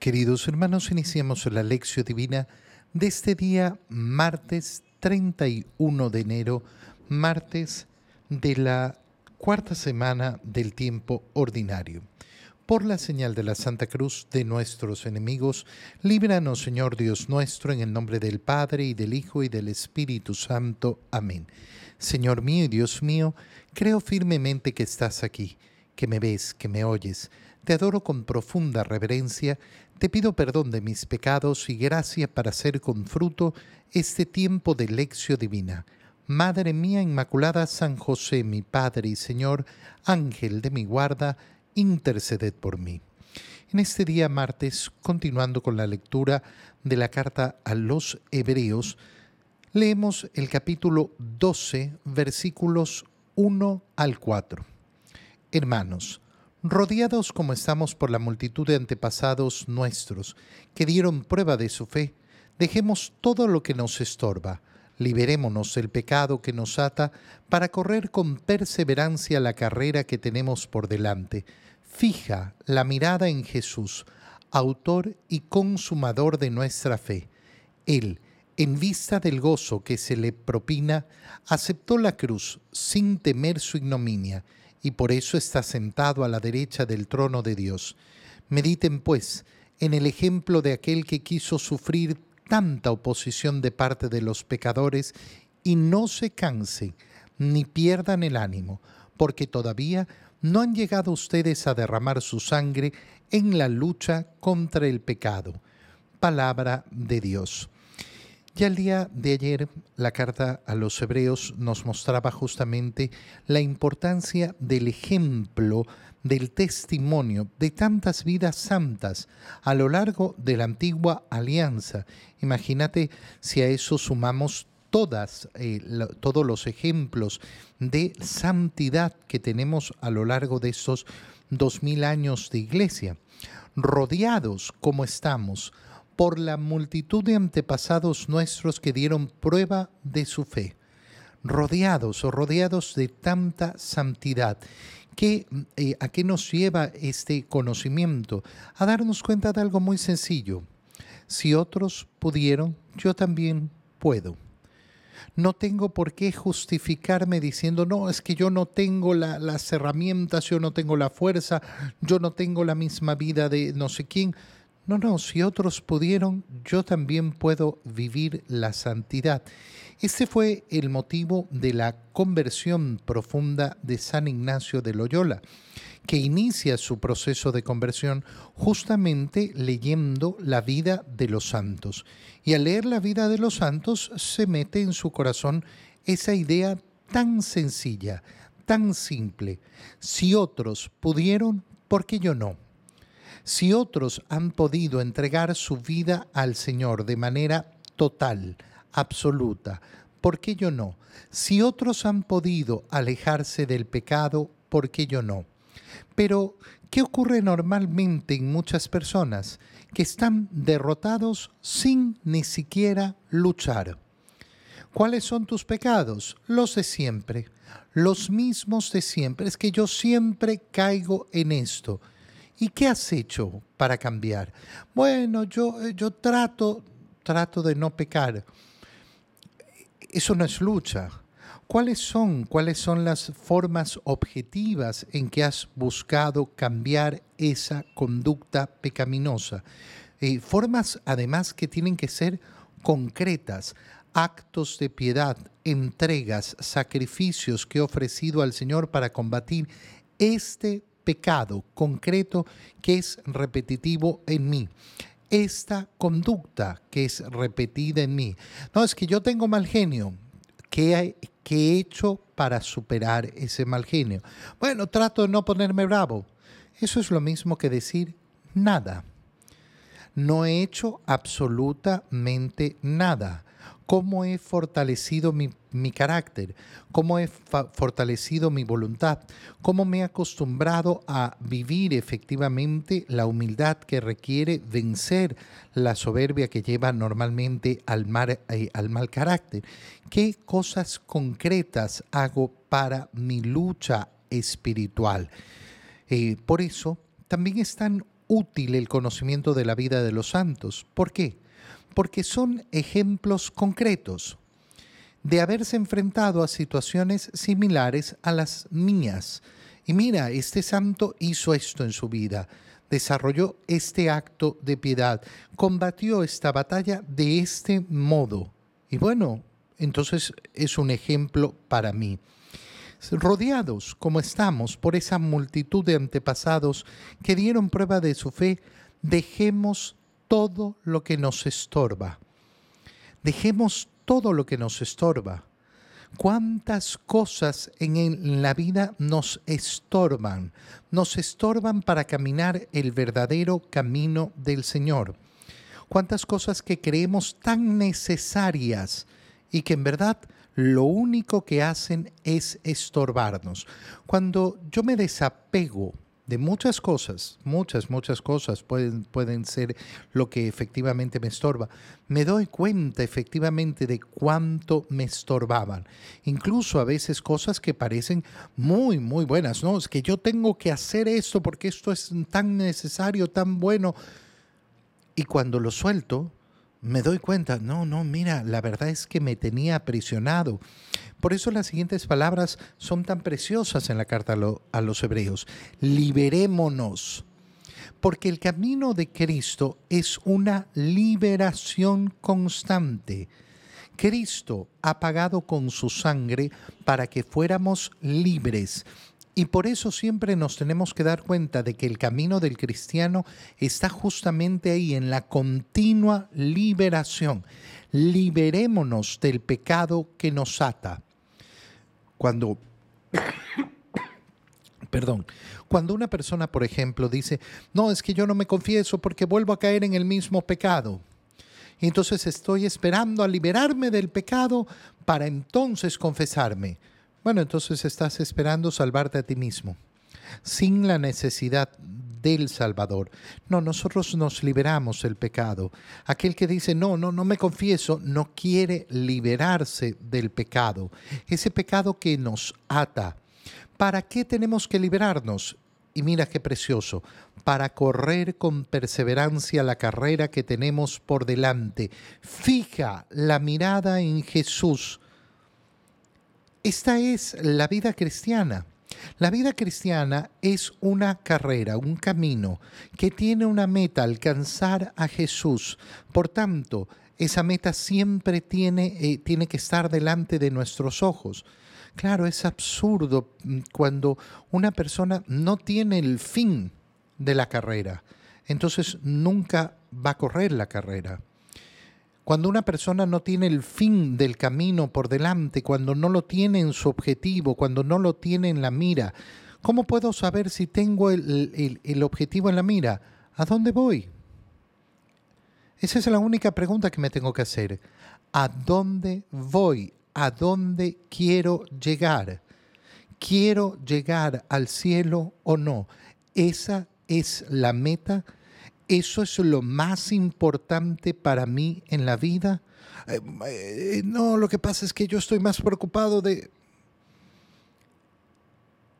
Queridos hermanos, iniciamos la lección divina de este día, martes 31 de enero, martes de la cuarta semana del tiempo ordinario. Por la señal de la Santa Cruz de nuestros enemigos, líbranos, Señor Dios nuestro, en el nombre del Padre y del Hijo y del Espíritu Santo. Amén. Señor mío y Dios mío, creo firmemente que estás aquí, que me ves, que me oyes te adoro con profunda reverencia, te pido perdón de mis pecados y gracia para hacer con fruto este tiempo de lección divina. Madre mía Inmaculada, San José, mi Padre y Señor, Ángel de mi guarda, interceded por mí. En este día martes, continuando con la lectura de la carta a los Hebreos, leemos el capítulo 12, versículos 1 al 4. Hermanos, rodeados como estamos por la multitud de antepasados nuestros que dieron prueba de su fe, dejemos todo lo que nos estorba, liberémonos del pecado que nos ata para correr con perseverancia la carrera que tenemos por delante. Fija la mirada en Jesús, autor y consumador de nuestra fe. Él, en vista del gozo que se le propina, aceptó la cruz sin temer su ignominia y por eso está sentado a la derecha del trono de Dios. Mediten, pues, en el ejemplo de aquel que quiso sufrir tanta oposición de parte de los pecadores y no se cansen ni pierdan el ánimo, porque todavía no han llegado ustedes a derramar su sangre en la lucha contra el pecado. Palabra de Dios. Ya el día de ayer la carta a los hebreos nos mostraba justamente la importancia del ejemplo, del testimonio de tantas vidas santas a lo largo de la antigua alianza. Imagínate si a eso sumamos todas, eh, todos los ejemplos de santidad que tenemos a lo largo de esos dos mil años de iglesia. Rodeados como estamos por la multitud de antepasados nuestros que dieron prueba de su fe, rodeados o rodeados de tanta santidad. ¿Qué, eh, ¿A qué nos lleva este conocimiento? A darnos cuenta de algo muy sencillo. Si otros pudieron, yo también puedo. No tengo por qué justificarme diciendo, no, es que yo no tengo las herramientas, yo no tengo la fuerza, yo no tengo la misma vida de no sé quién. No, no, si otros pudieron, yo también puedo vivir la santidad. Este fue el motivo de la conversión profunda de San Ignacio de Loyola, que inicia su proceso de conversión justamente leyendo la vida de los santos. Y al leer la vida de los santos se mete en su corazón esa idea tan sencilla, tan simple. Si otros pudieron, ¿por qué yo no? Si otros han podido entregar su vida al Señor de manera total, absoluta, ¿por qué yo no? Si otros han podido alejarse del pecado, ¿por qué yo no? Pero, ¿qué ocurre normalmente en muchas personas? Que están derrotados sin ni siquiera luchar. ¿Cuáles son tus pecados? Los de siempre, los mismos de siempre. Es que yo siempre caigo en esto. ¿Y qué has hecho para cambiar? Bueno, yo, eh, yo trato, trato de no pecar. Eso no es lucha. ¿Cuáles son, cuáles son las formas objetivas en que has buscado cambiar esa conducta pecaminosa? Eh, formas además que tienen que ser concretas, actos de piedad, entregas, sacrificios que he ofrecido al Señor para combatir este pecado concreto que es repetitivo en mí. Esta conducta que es repetida en mí. No, es que yo tengo mal genio. ¿Qué, he hecho para superar ese mal genio? Bueno, trato de no ponerme bravo. Eso es lo mismo que decir nada. No he hecho absolutamente nada cómo he fortalecido mi, carácter, cómo he fortalecido mi voluntad, cómo me he acostumbrado a vivir efectivamente la humildad que requiere vencer la soberbia que lleva normalmente al, eh, al mal carácter. ¿Qué cosas concretas hago para mi lucha espiritual? Eh, por eso también es tan útil el conocimiento de la vida de los santos. ¿Por qué? Porque son ejemplos concretos de haberse enfrentado a situaciones similares a las mías. Y mira, este santo hizo esto en su vida, desarrolló este acto de piedad, combatió esta batalla de este modo. Y bueno, entonces es un ejemplo para mí. Rodeados como estamos por esa multitud de antepasados que dieron prueba de su fe, dejemos todo lo que nos estorba. Dejemos todo lo que nos estorba. ¿Cuántas cosas en la vida nos estorban? Nos estorban para caminar el verdadero camino del Señor. ¿Cuántas cosas que creemos tan necesarias y que en verdad lo único que hacen es estorbarnos? Cuando yo me desapego de muchas cosas, muchas, muchas cosas pueden, pueden ser lo que efectivamente me estorba. Me doy cuenta efectivamente de cuánto me estorbaban. Incluso a veces cosas que parecen muy, muy buenas, ¿no? Es que yo tengo que hacer esto porque esto es tan necesario, tan bueno. Y cuando lo suelto, me doy cuenta, no, no, mira, la verdad es que me tenía aprisionado. Por eso las siguientes palabras son tan preciosas en la carta a, los hebreos. Liberémonos. Porque el camino de Cristo es una liberación constante. Cristo ha pagado con su sangre para que fuéramos libres. Y por eso siempre nos tenemos que dar cuenta de que el camino del cristiano está justamente ahí, en la continua liberación. Liberémonos del pecado que nos ata. Cuando, perdón, cuando una persona, por ejemplo, dice, no, es que yo no me confieso porque vuelvo a caer en el mismo pecado. Y entonces estoy esperando a liberarme del pecado para entonces confesarme. Bueno, entonces estás esperando salvarte a ti mismo, sin la necesidad del Salvador. No, nosotros nos liberamos del pecado. Aquel que dice, no, no, no me confieso, no quiere liberarse del pecado. Ese pecado que nos ata. ¿Para qué tenemos que liberarnos? Y mira qué precioso, para correr con perseverancia la carrera que tenemos por delante. Fija la mirada en Jesús. Esta es la vida cristiana. La vida cristiana es una carrera, un camino que tiene una meta, alcanzar a Jesús. Por tanto, esa meta siempre tiene, eh, tiene que estar delante de nuestros ojos. Claro, es absurdo mm, cuando una persona no tiene el fin de la carrera, entonces nunca va a correr la carrera. Cuando una persona no tiene el fin del camino por delante, cuando no lo tiene en su objetivo, cuando no lo tiene en la mira, ¿cómo puedo saber si tengo el, objetivo en la mira? ¿A dónde voy? Esa es la única pregunta que me tengo que hacer. ¿A dónde voy? ¿A dónde quiero llegar? ¿Quiero llegar al cielo o no? Esa es la meta ¿Eso es lo más importante para mí en la vida? Eh, eh, no, lo que pasa es que yo estoy más preocupado de...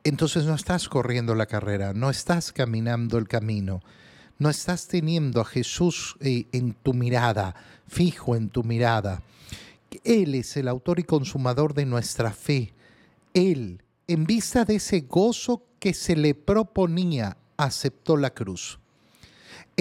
Entonces no estás corriendo la carrera, no estás caminando el camino, no estás teniendo a Jesús eh, en tu mirada, fijo en tu mirada. Él es el autor y consumador de nuestra fe. Él, en vista de ese gozo que se le proponía, aceptó la cruz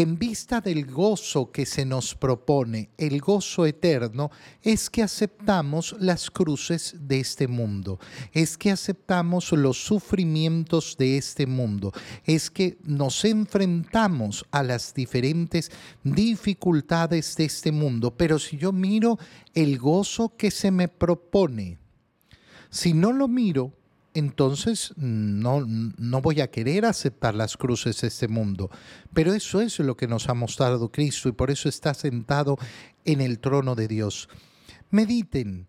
en vista del gozo que se nos propone, el gozo eterno, es que aceptamos las cruces de este mundo, es que aceptamos los sufrimientos de este mundo, es que nos enfrentamos a las diferentes dificultades de este mundo. Pero si yo miro el gozo que se me propone, si no lo miro, entonces no, no voy a querer aceptar las cruces de este mundo. Pero eso es lo que nos ha mostrado Cristo y por eso está sentado en el trono de Dios. Mediten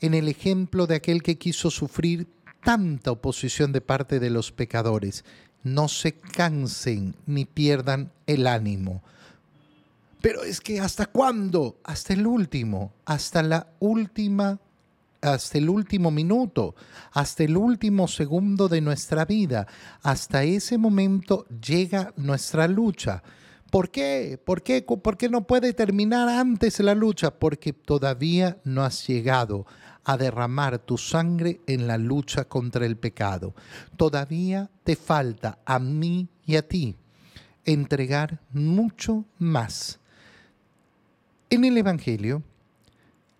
en el ejemplo de aquel que quiso sufrir tanta oposición de parte de los pecadores. No se cansen ni pierdan el ánimo. Pero es que hasta cuándo? Hasta el último, hasta la última hasta el último minuto, hasta el último segundo de nuestra vida. Hasta ese momento llega nuestra lucha. ¿Por qué? ¿Por qué? ¿Por qué no puede terminar antes la lucha? Porque todavía no has llegado a derramar tu sangre en la lucha contra el pecado. Todavía te falta a mí y a ti entregar mucho más. En el Evangelio,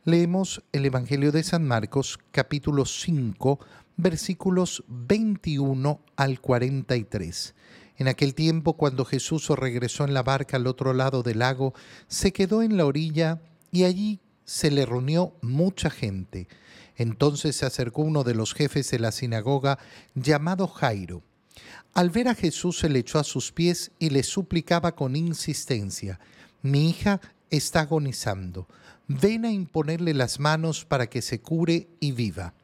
leemos el Evangelio de San Marcos capítulo 5 versículos 21 al 43. En aquel tiempo, cuando Jesús regresó en la barca al otro lado del lago, se quedó en la orilla y allí se le reunió mucha gente. Entonces se acercó uno de los jefes de la sinagoga, llamado Jairo. Al ver a Jesús se le echó a sus pies y le suplicaba con insistencia, mi hija está agonizando, ven a imponerle las manos para que se cure y viva.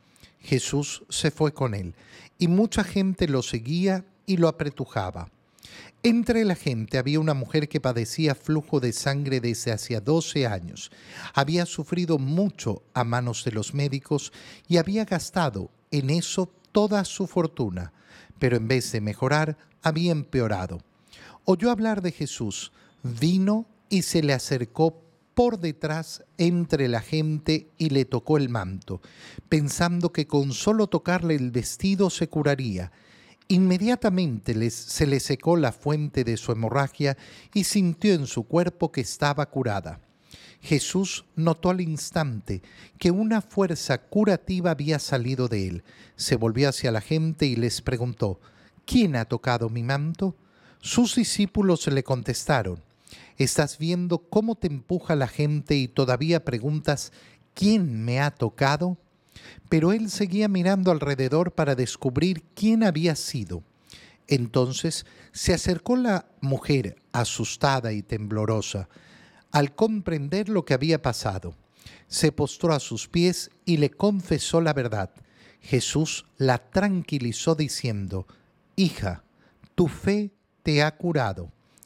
Jesús se fue con él, y mucha gente lo seguía y lo apretujaba. Entre la gente había una mujer que padecía flujo de sangre desde hacía 12 años. Había sufrido mucho a manos de los médicos y había gastado en eso toda su fortuna, pero en vez de mejorar, había empeorado. Oyó hablar de Jesús, vino y se le acercó por detrás entre la gente y le tocó el manto, pensando que con solo tocarle el vestido se curaría. Inmediatamente se le secó la fuente de su hemorragia y sintió en su cuerpo que estaba curada. Jesús notó al instante que una fuerza curativa había salido de él. Se volvió hacia la gente y les preguntó, ¿quién ha tocado mi manto? Sus discípulos le contestaron, ¿estás viendo cómo te empuja la gente y todavía preguntas, ¿quién me ha tocado? pero él seguía mirando alrededor para descubrir quién había sido. Entonces se acercó la mujer, asustada y temblorosa, al comprender lo que había pasado. Se postró a sus pies y le confesó la verdad. Jesús la tranquilizó diciendo, Hija, tu fe te ha curado,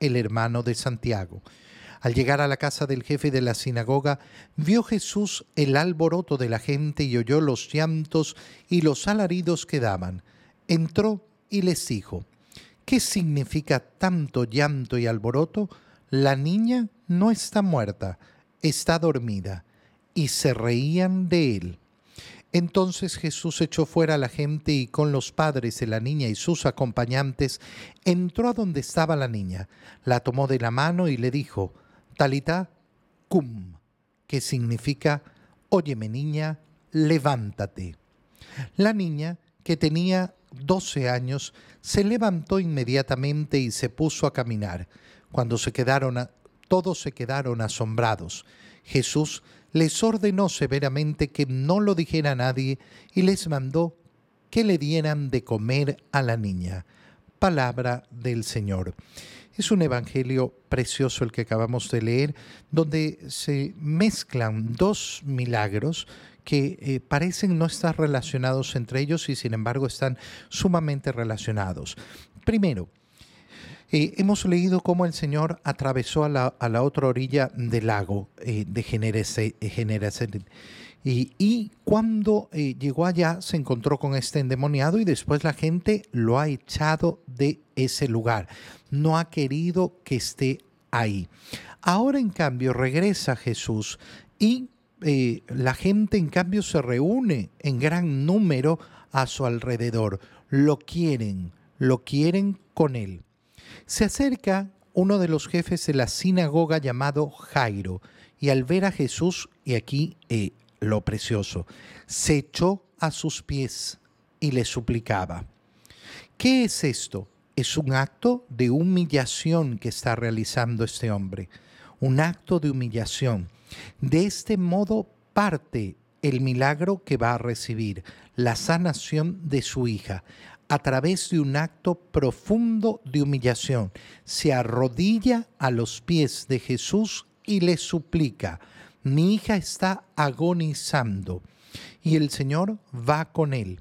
el hermano de Santiago. Al llegar a la casa del jefe de la sinagoga, vio Jesús el alboroto de la gente y oyó los llantos y los alaridos que daban. Entró y les dijo, ¿qué significa tanto llanto y alboroto? La niña no está muerta, está dormida. Y se reían de él. Entonces Jesús echó fuera a la gente y con los padres de la niña y sus acompañantes entró a donde estaba la niña, la tomó de la mano y le dijo, Talita cum, que significa, óyeme niña, levántate. La niña, que tenía 12 años, se levantó inmediatamente y se puso a caminar. Cuando se quedaron, todos se quedaron asombrados. Jesús les ordenó severamente que no lo dijera a nadie y les mandó que le dieran de comer a la niña. Palabra del Señor. Es un evangelio precioso el que acabamos de leer, donde se mezclan dos milagros que eh, parecen no estar relacionados entre ellos y sin embargo están sumamente relacionados. Primero, eh, hemos leído cómo el Señor atravesó a la, otra orilla del lago eh, de Generación y, cuando eh, llegó allá se encontró con este endemoniado y después la gente lo ha echado de ese lugar. No ha querido que esté ahí. Ahora en cambio regresa Jesús y eh, la gente en cambio se reúne en gran número a su alrededor. Lo quieren, lo quieren con él. Se acerca uno de los jefes de la sinagoga llamado Jairo y al ver a Jesús, y aquí eh, lo precioso, se echó a sus pies y le suplicaba. ¿Qué es esto? Es un acto de humillación que está realizando este hombre, un acto de humillación. De este modo parte el milagro que va a recibir, la sanación de su hija, a través de un acto profundo de humillación. Se arrodilla a los pies de Jesús y le suplica, mi hija está agonizando. Y el Señor va con él.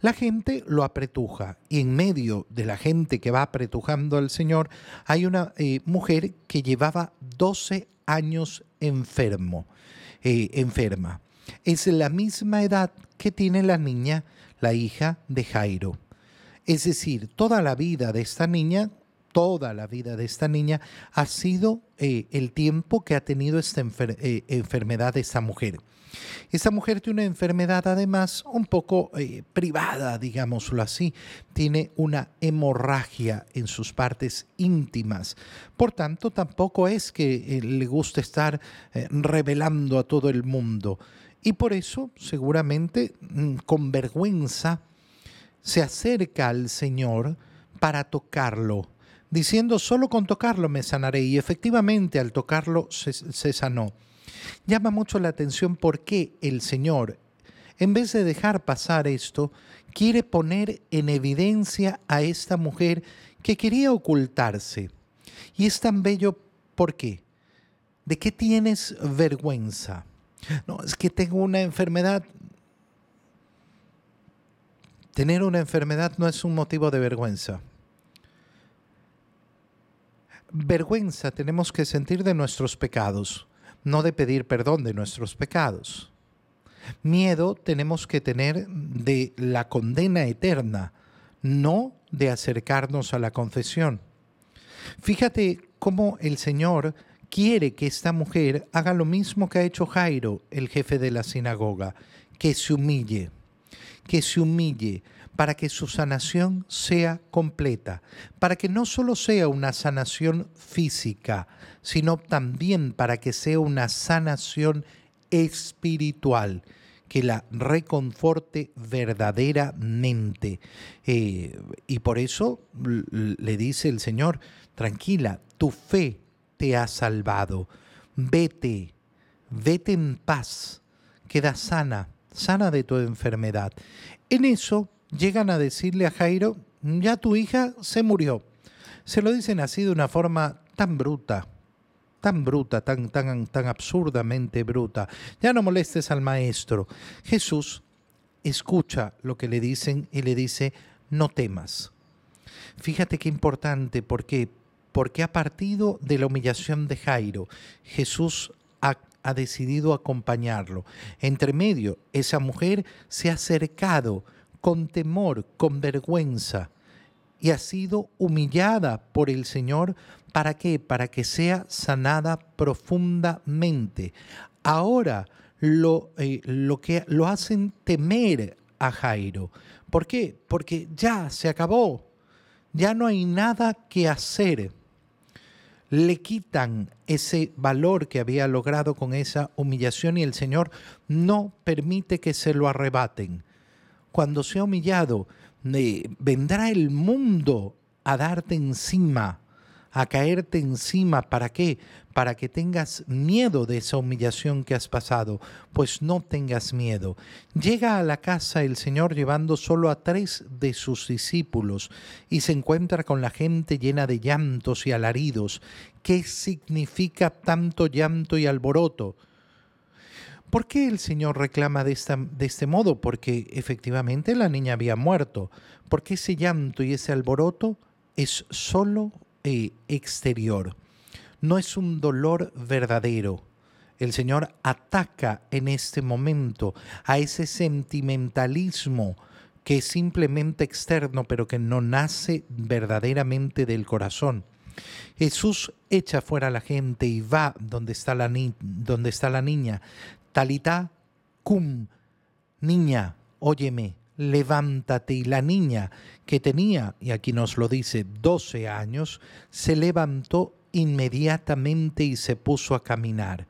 La gente lo apretuja y en medio de la gente que va apretujando al Señor hay una eh, mujer que llevaba 12 años enfermo, eh, enferma. Es la misma edad que tiene la niña, la hija de Jairo. Es decir, toda la vida de esta niña, toda la vida de esta niña ha sido eh, el tiempo que ha tenido esta enfermedad de esta mujer. Esta mujer tiene una enfermedad además un poco eh, privada, digámoslo así. Tiene una hemorragia en sus partes íntimas. Por tanto, tampoco es que eh, le guste estar eh, revelando a todo el mundo. Y por eso, seguramente, mm, con vergüenza, se acerca al Señor para tocarlo, diciendo, solo con tocarlo me sanaré. Y efectivamente, al tocarlo se sanó. Llama mucho la atención por qué el Señor, en vez de dejar pasar esto, quiere poner en evidencia a esta mujer que quería ocultarse. Y es tan bello, ¿por qué? ¿De qué tienes vergüenza? No, es que tengo una enfermedad. Tener una enfermedad no es un motivo de vergüenza. Vergüenza tenemos que sentir de nuestros pecados no de pedir perdón de nuestros pecados. Miedo tenemos que tener de la condena eterna, no de acercarnos a la confesión. Fíjate cómo el Señor quiere que esta mujer haga lo mismo que ha hecho Jairo, el jefe de la sinagoga, que se humille, que se humille para que su sanación sea completa, para que no solo sea una sanación física, sino también para que sea una sanación espiritual que la reconforte verdaderamente. Eh, y por eso le dice el Señor, tranquila, tu fe te ha salvado, vete, vete en paz, queda sana, sana de tu enfermedad. En eso llegan a decirle a Jairo, ya tu hija se murió. Se lo dicen así de una forma tan bruta, tan bruta, tan, tan, tan absurdamente bruta. Ya no molestes al maestro. Jesús escucha lo que le dicen y le dice, no temas. Fíjate qué importante, ¿por qué? Porque a partido de la humillación de Jairo, Jesús ha, decidido acompañarlo. Entre medio, esa mujer se ha acercado con temor, con vergüenza, y ha sido humillada por el Señor. ¿Para qué? Para que sea sanada profundamente. Ahora lo, eh, lo que lo hacen temer a Jairo. ¿Por qué? Porque ya se acabó. Ya no hay nada que hacer. Le quitan ese valor que había logrado con esa humillación y el Señor no permite que se lo arrebaten. Cuando sea humillado, vendrá el mundo a darte encima, a caerte encima. ¿Para qué? Para que tengas miedo de esa humillación que has pasado. Pues no tengas miedo. Llega a la casa el Señor llevando solo a tres de sus discípulos y se encuentra con la gente llena de llantos y alaridos. ¿Qué significa tanto llanto y alboroto? ¿Por qué el Señor reclama de, de este modo? Porque efectivamente la niña había muerto. Porque ese llanto y ese alboroto es solo exterior. No es un dolor verdadero. El Señor ataca en este momento a ese sentimentalismo que es simplemente externo, pero que no nace verdaderamente del corazón. Jesús echa fuera a la gente y va donde está la, donde está la niña, Talita cum, niña, óyeme, levántate. Y la niña, que tenía, y aquí nos lo dice, 12 años, se levantó inmediatamente y se puso a caminar.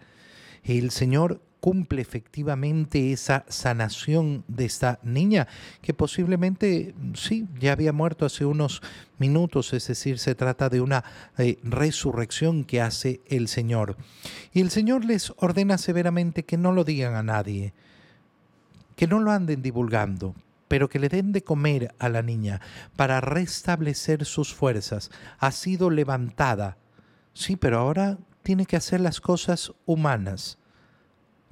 El Señor cumple efectivamente esa sanación de esta niña, que posiblemente, sí, ya había muerto hace unos minutos, es decir, se trata de una eh, resurrección que hace el Señor. Y el Señor les ordena severamente que no lo digan a nadie, que no lo anden divulgando, pero que le den de comer a la niña para restablecer sus fuerzas. Ha sido levantada. Sí, pero ahora tiene que hacer las cosas humanas.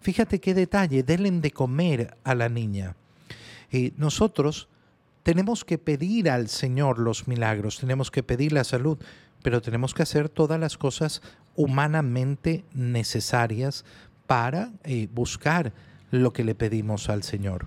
Fíjate qué detalle, denle de comer a la niña. Eh, nosotros tenemos que pedir al Señor los milagros, tenemos que pedir la salud, pero tenemos que hacer todas las cosas humanamente necesarias para eh, buscar lo que le pedimos al Señor.